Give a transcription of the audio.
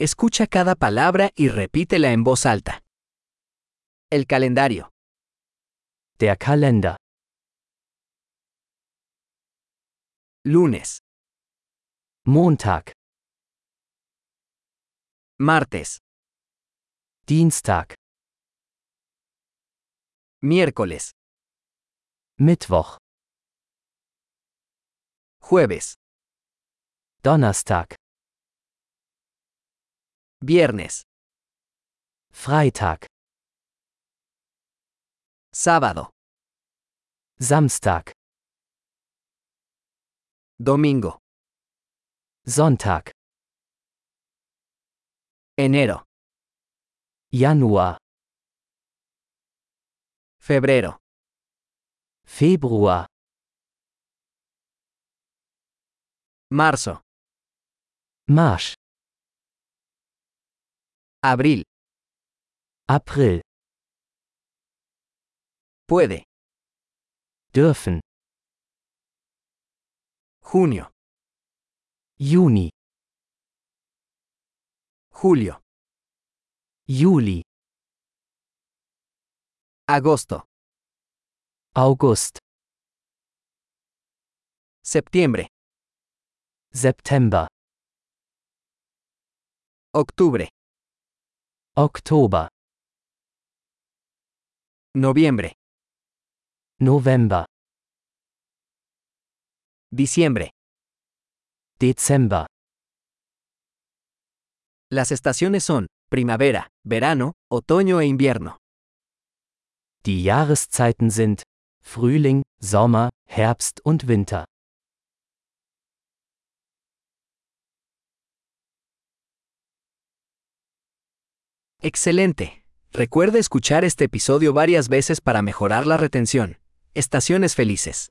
Escucha cada palabra y repítela en voz alta. El calendario, Der Kalender. lunes, Montag, martes, Dienstag, miércoles, Mittwoch, jueves, Donnerstag, viernes, Freitag, sábado, Samstag, domingo, Sonntag, enero, Januar, febrero, Februar, marzo, März, abril, April, puede, dürfen, junio, Juni, julio, Juli, agosto, August, septiembre, September, octubre, Oktober, noviembre, November, diciembre. Dezember. Las estaciones son primavera, verano, otoño e invierno. Die Jahreszeiten sind Frühling, Sommer, Herbst und Winter. Excelente. Recuerde escuchar este episodio varias veces para mejorar la retención. Estaciones felices.